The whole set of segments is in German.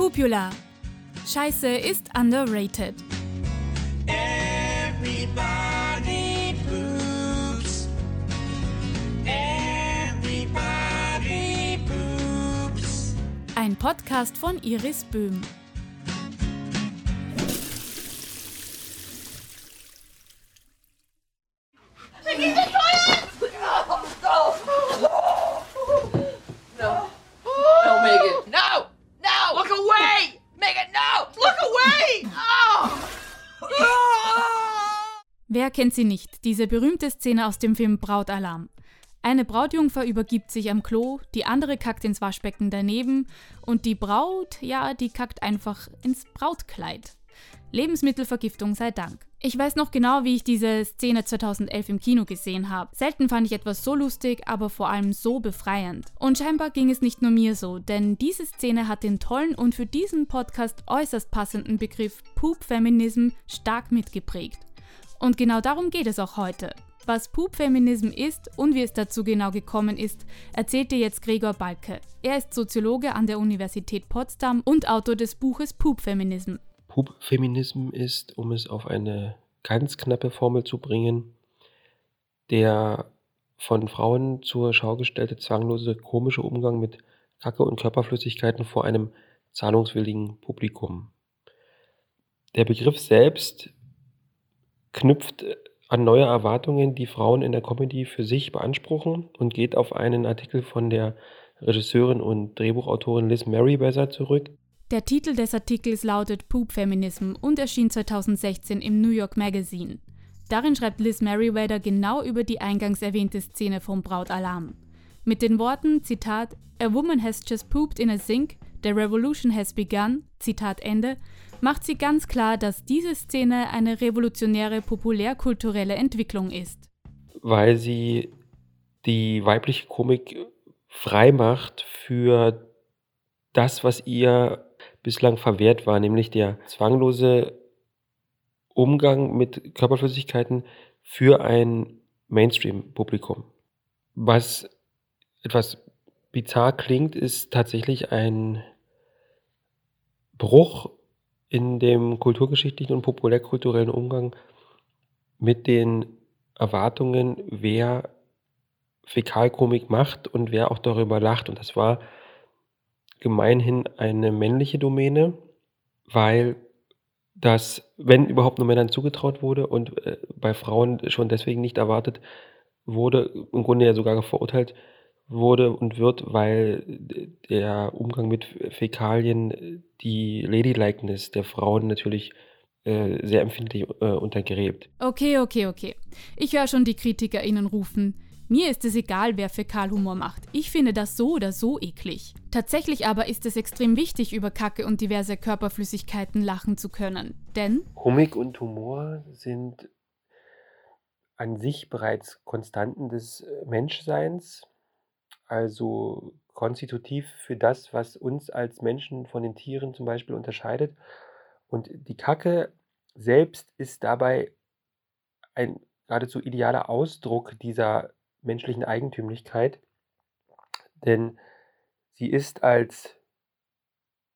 Pupula. Scheiße ist underrated. Everybody poops. Everybody poops. Ein Podcast von Iris Böhm. Wer kennt sie nicht? Diese berühmte Szene aus dem Film Brautalarm. Eine Brautjungfer übergibt sich am Klo, die andere kackt ins Waschbecken daneben und die Braut, ja, die kackt einfach ins Brautkleid. Lebensmittelvergiftung sei Dank. Ich weiß noch genau, wie ich diese Szene 2011 im Kino gesehen habe. Selten fand ich etwas so lustig, aber vor allem so befreiend. Und scheinbar ging es nicht nur mir so, denn diese Szene hat den tollen und für diesen Podcast äußerst passenden Begriff Poop Feminism stark mitgeprägt. Und genau darum geht es auch heute. Was Poop Feminism ist und wie es dazu genau gekommen ist, erzählt dir jetzt Gregor Balke. Er ist Soziologe an der Universität Potsdam und Autor des Buches Poop Feminism. Pub-Feminism ist, um es auf eine ganz knappe Formel zu bringen, der von Frauen zur Schau gestellte zwanglose komische Umgang mit Kacke und Körperflüssigkeiten vor einem zahlungswilligen Publikum. Der Begriff selbst knüpft an neue Erwartungen, die Frauen in der Comedy für sich beanspruchen und geht auf einen Artikel von der Regisseurin und Drehbuchautorin Liz Merriweather zurück, Der Titel des Artikels lautet Poop Feminism und erschien 2016 im New York Magazine. Darin schreibt Liz Merriweather genau über die eingangs erwähnte Szene vom Brautalarm. Mit den Worten, Zitat, A woman has just pooped in a sink, the revolution has begun, Zitat Ende, macht sie ganz klar, dass diese Szene eine revolutionäre populärkulturelle Entwicklung ist. weil sie die weibliche Komik frei macht für das, was ihr bislang verwehrt war, nämlich der zwanglose Umgang mit Körperflüssigkeiten für ein Mainstream-Publikum. Was etwas bizarr klingt, ist tatsächlich ein Bruch in dem kulturgeschichtlichen und populärkulturellen Umgang mit den Erwartungen, wer Fäkalkomik macht und wer auch darüber lacht. Und das war gemeinhin eine männliche Domäne, weil das, wenn überhaupt nur Männern zugetraut wurde und äh, bei Frauen schon deswegen nicht erwartet wurde, im Grunde ja sogar verurteilt wurde und wird, weil der Umgang mit Fäkalien die Ladylikeness der Frauen natürlich äh, sehr empfindlich äh, untergräbt. Okay, okay, okay. Ich höre schon die KritikerInnen rufen. Mir ist es egal, wer Fäkalhumor macht. Ich finde das so oder so eklig. Tatsächlich aber ist es extrem wichtig, über Kacke und diverse Körperflüssigkeiten lachen zu können. Denn Komik und Humor sind an sich bereits Konstanten des äh, Menschseins, also konstitutiv für das, was uns als Menschen von den Tieren zum Beispiel unterscheidet. Und die Kacke selbst ist dabei ein geradezu idealer Ausdruck dieser menschlichen Eigentümlichkeit, denn sie ist als,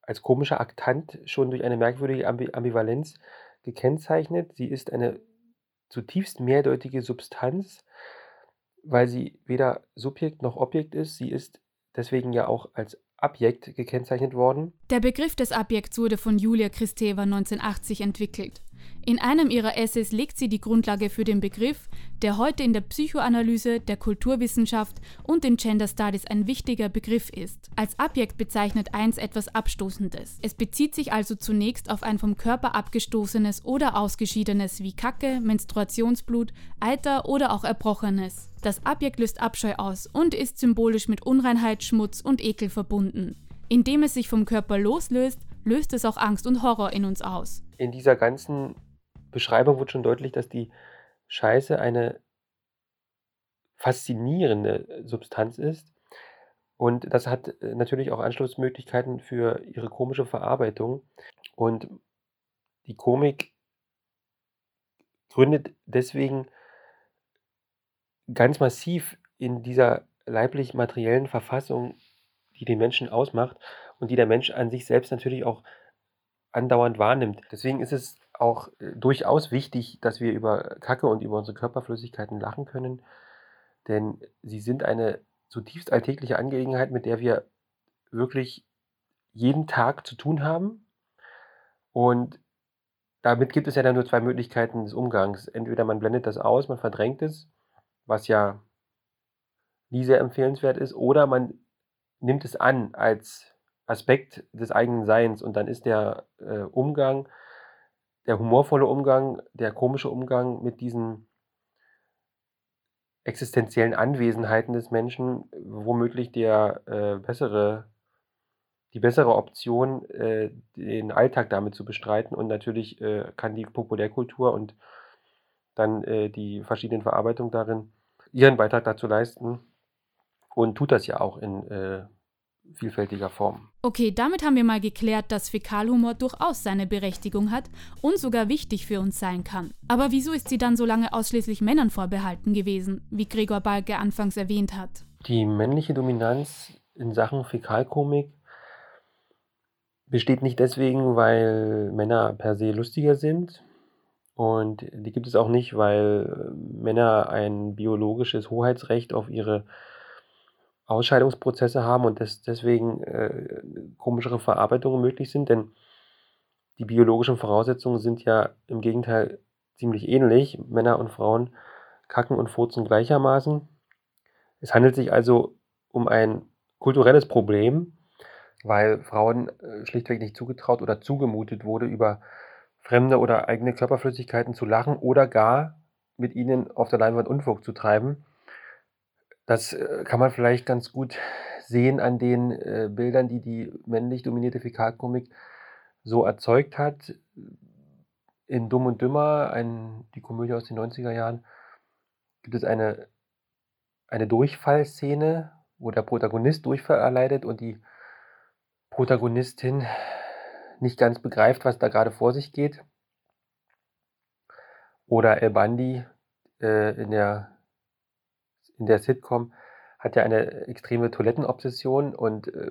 als komischer Aktant schon durch eine merkwürdige Ambi Ambivalenz gekennzeichnet. Sie ist eine zutiefst mehrdeutige Substanz, weil sie weder Subjekt noch Objekt ist. Sie ist deswegen ja auch als Abjekt gekennzeichnet worden. der Begriff des Abjekts wurde von Julia Kristeva 1980 entwickelt. In einem ihrer Essays legt sie die Grundlage für den Begriff, der heute in der Psychoanalyse, der Kulturwissenschaft und den Gender Studies ein wichtiger Begriff ist. Als Abjekt bezeichnet eins etwas Abstoßendes. Es bezieht sich also zunächst auf ein vom Körper abgestoßenes oder ausgeschiedenes wie Kacke, Menstruationsblut, Eiter oder auch Erbrochenes. Das Abjekt löst Abscheu aus und ist symbolisch mit Unreinheit, Schmutz und Ekel verbunden. Indem es sich vom Körper loslöst, löst es auch Angst und Horror in uns aus. In dieser ganzen Beschreibung wird schon deutlich, dass die Scheiße eine faszinierende Substanz ist. Und das hat äh, natürlich auch Anschlussmöglichkeiten für ihre komische Verarbeitung. Und die Komik gründet deswegen ganz massiv in dieser leiblich-materiellen Verfassung, die den Menschen ausmacht und die der Mensch an sich selbst natürlich auch andauernd wahrnimmt. Deswegen ist es auch äh, durchaus wichtig, dass wir über Kacke und über unsere Körperflüssigkeiten lachen können, denn sie sind eine zutiefst alltägliche Angelegenheit, mit der wir wirklich jeden Tag zu tun haben. Und damit gibt es ja dann nur zwei Möglichkeiten des Umgangs. Entweder man blendet das aus, man verdrängt es, was ja nie sehr empfehlenswert ist, oder man nimmt es an als Aspekt des eigenen Seins und dann ist der äh, Umgang, der humorvolle Umgang, der komische Umgang mit diesen existenziellen Anwesenheiten des Menschen womöglich der äh, bessere, die bessere Option, äh, den Alltag damit zu bestreiten. Und natürlich äh, kann die Populärkultur und dann äh, die verschiedenen Verarbeitungen darin ihren Beitrag dazu leisten und tut das ja auch in äh, vielfältiger Form. Okay, damit haben wir mal geklärt, dass Fäkalhumor durchaus seine Berechtigung hat und sogar wichtig für uns sein kann. Aber wieso ist sie dann so lange ausschließlich Männern vorbehalten gewesen, wie Gregor Balke anfangs erwähnt hat? Die männliche Dominanz in Sachen Fäkalkomik besteht nicht deswegen, weil Männer per se lustiger sind. Und die gibt es auch nicht, weil Männer ein biologisches Hoheitsrecht auf ihre Ausscheidungsprozesse haben und des, deswegen äh, komischere Verarbeitungen möglich sind, denn die biologischen Voraussetzungen sind ja im Gegenteil ziemlich ähnlich. Männer und Frauen kacken und furzen gleichermaßen. Es handelt sich also um ein kulturelles Problem, weil Frauen äh, schlichtweg nicht zugetraut oder zugemutet wurde, über fremde oder eigene Körperflüssigkeiten zu lachen oder gar mit ihnen auf der Leinwand Unfug zu treiben. Das, äh, kann man vielleicht ganz gut sehen an den, äh, Bildern, die die männlich dominierte Fäkalkomik so erzeugt hat. In Dumm und Dümmer, ein die Komödie aus den 90er Jahren, gibt es eine eine Durchfallszene, wo der Protagonist Durchfall erleidet und die Protagonistin nicht ganz begreift, was da gerade vor sich geht. Oder El Bandi, äh, in der in der Sitcom hat er eine extreme Toilettenobsession und äh,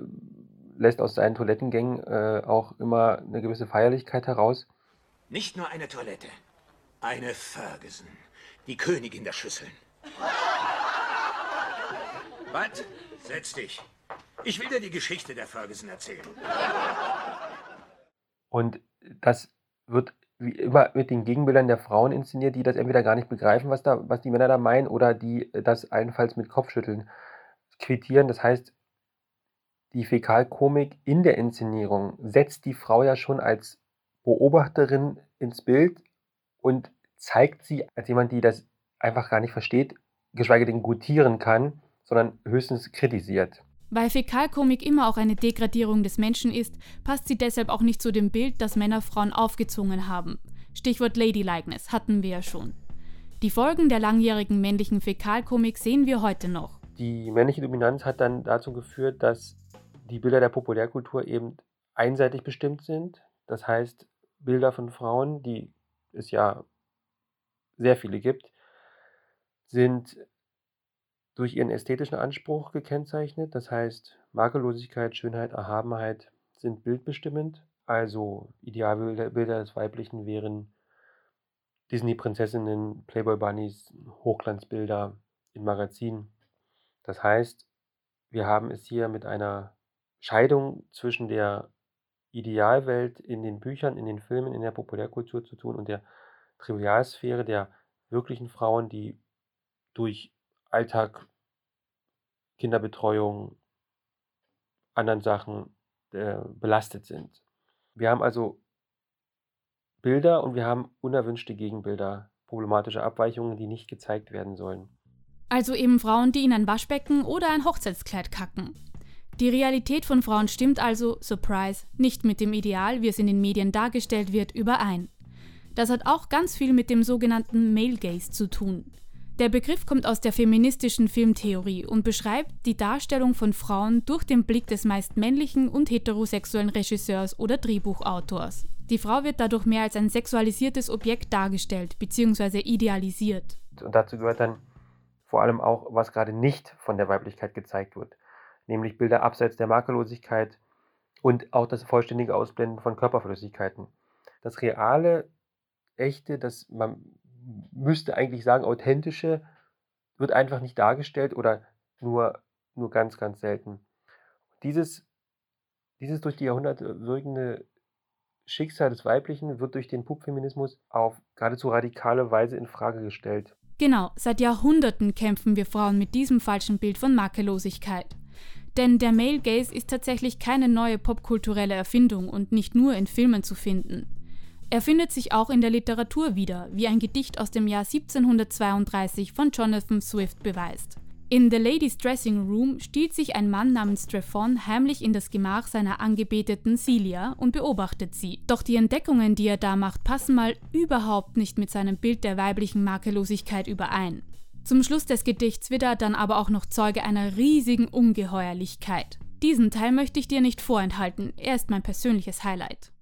lässt aus seinen Toilettengängen äh, auch immer eine gewisse Feierlichkeit heraus. Nicht nur eine Toilette, eine Ferguson, die Königin der Schüsseln. Bud, setz dich. Ich will dir die Geschichte der Ferguson erzählen. Und das wird wie immer mit den Gegenbildern der Frauen inszeniert, die das entweder gar nicht begreifen, was da was die Männer da meinen, oder die äh, das allenfalls mit Kopfschütteln quittieren. Das heißt, die Fäkalkomik in der Inszenierung setzt die Frau ja schon als Beobachterin ins Bild und zeigt sie als jemand, die das einfach gar nicht versteht, geschweige denn gutieren kann, sondern höchstens kritisiert. Weil Fäkalkomik immer auch eine Degradierung des Menschen ist, passt sie deshalb auch nicht zu dem Bild, das Männer Frauen aufgezwungen haben. Stichwort Ladylikeness hatten wir ja schon. Die Folgen der langjährigen männlichen Fäkalkomik sehen wir heute noch. Die männliche Dominanz hat dann dazu geführt, dass die Bilder der Populärkultur eben einseitig bestimmt sind. Das heißt, Bilder von Frauen, die es ja sehr viele gibt, sind durch ihren ästhetischen Anspruch gekennzeichnet. Das heißt, Makellosigkeit, Schönheit, Erhabenheit sind bildbestimmend. Also Idealbilder Bilder des Weiblichen wären Disney-Prinzessinnen, Playboy-Bunnies, Hochglanzbilder in Magazinen. Das heißt, wir haben es hier mit einer Scheidung zwischen der Idealwelt in den Büchern, in den Filmen, in der Populärkultur zu tun und der Trivialsphäre der wirklichen Frauen, die durch Alltag, Kinderbetreuung, anderen Sachen äh, belastet sind. Wir haben also Bilder und wir haben unerwünschte Gegenbilder, problematische Abweichungen, die nicht gezeigt werden sollen. Also eben Frauen, die in ein Waschbecken oder ein Hochzeitskleid kacken. Die Realität von Frauen stimmt also, surprise, nicht mit dem Ideal, wie es in den Medien dargestellt wird, überein. Das hat auch ganz viel mit dem sogenannten Male Gaze zu tun. Der Begriff kommt aus der feministischen Filmtheorie und beschreibt die Darstellung von Frauen durch den Blick des meist männlichen und heterosexuellen Regisseurs oder Drehbuchautors. Die Frau wird dadurch mehr als ein sexualisiertes Objekt dargestellt bzw. idealisiert. Und dazu gehört dann vor allem auch, was gerade nicht von der Weiblichkeit gezeigt wird. nämlich Bilder abseits der Makellosigkeit und auch das vollständige Ausblenden von Körperflüssigkeiten. Das reale, echte, das man müsste eigentlich sagen authentische, wird einfach nicht dargestellt oder nur, nur ganz, ganz selten. Dieses, dieses durch die Jahrhunderte wirkende Schicksal des Weiblichen wird durch den Pupfeminismus auf geradezu radikale Weise in Frage gestellt. Genau, seit Jahrhunderten kämpfen wir Frauen mit diesem falschen Bild von Makellosigkeit. Denn der Male Gaze ist tatsächlich keine neue popkulturelle Erfindung und nicht nur in Filmen zu finden. Er findet sich auch in der Literatur wieder, wie ein Gedicht aus dem Jahr 1732 von Jonathan Swift beweist. In The Ladies Dressing Room stiehlt sich ein Mann namens Strephon heimlich in das Gemach seiner angebeteten Celia und beobachtet sie. Doch die Entdeckungen, die er da macht, passen mal überhaupt nicht mit seinem Bild der weiblichen Makellosigkeit überein. Zum Schluss des Gedichts wird er dann aber auch noch Zeuge einer riesigen Ungeheuerlichkeit. Diesen Teil möchte ich dir nicht vorenthalten, er ist mein persönliches Highlight.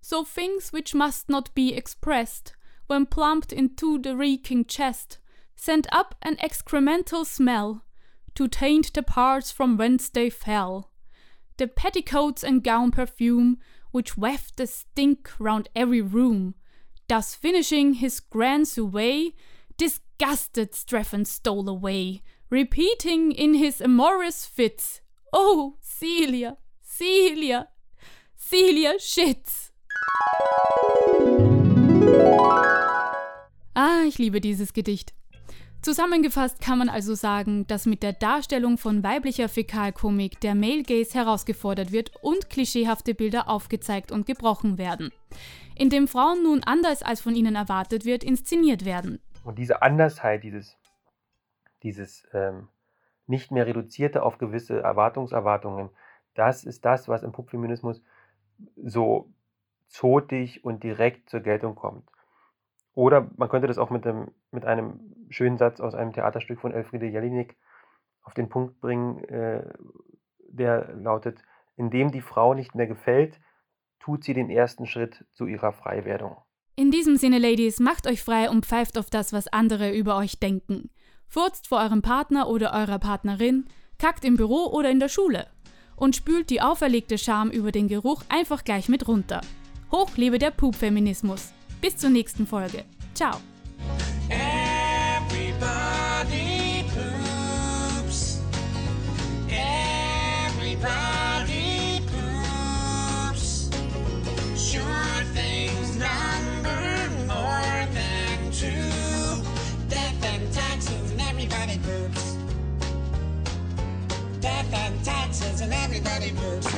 So things which must not be expressed, when plumped into the reeking chest, send up an excremental smell, to taint the parts from whence they fell. The petticoats and gown perfume, which waft the stink round every room, Thus finishing his grand survey, disgusted Strephon stole away, repeating in his amorous fits, Oh, Celia, Celia, Celia Shits. Ah, ich liebe dieses Gedicht. Zusammengefasst kann man also sagen, dass mit der Darstellung von weiblicher Fäkalkomik der Male Gaze herausgefordert wird und klischeehafte Bilder aufgezeigt und gebrochen werden in dem Frauen nun anders als von ihnen erwartet wird, inszeniert werden. Und diese Andersheit, dieses, dieses ähm, nicht mehr reduzierte auf gewisse Erwartungserwartungen, das ist das, was im Popfeminismus so zotig und direkt zur Geltung kommt. Oder man könnte das auch mit, dem, mit einem schönen Satz aus einem Theaterstück von Elfriede Jelinek auf den Punkt bringen, äh, der lautet, indem die Frau nicht mehr gefällt, tut sie den ersten Schritt zu ihrer Freiwerdung. In diesem Sinne, Ladies, macht euch frei und pfeift auf das, was andere über euch denken. Furzt vor eurem Partner oder eurer Partnerin, kackt im Büro oder in der Schule und spült die auferlegte Scham über den Geruch einfach gleich mit runter. Hoch lebe der Poop-Feminismus. Bis zur nächsten Folge. Ciao. And everybody moves.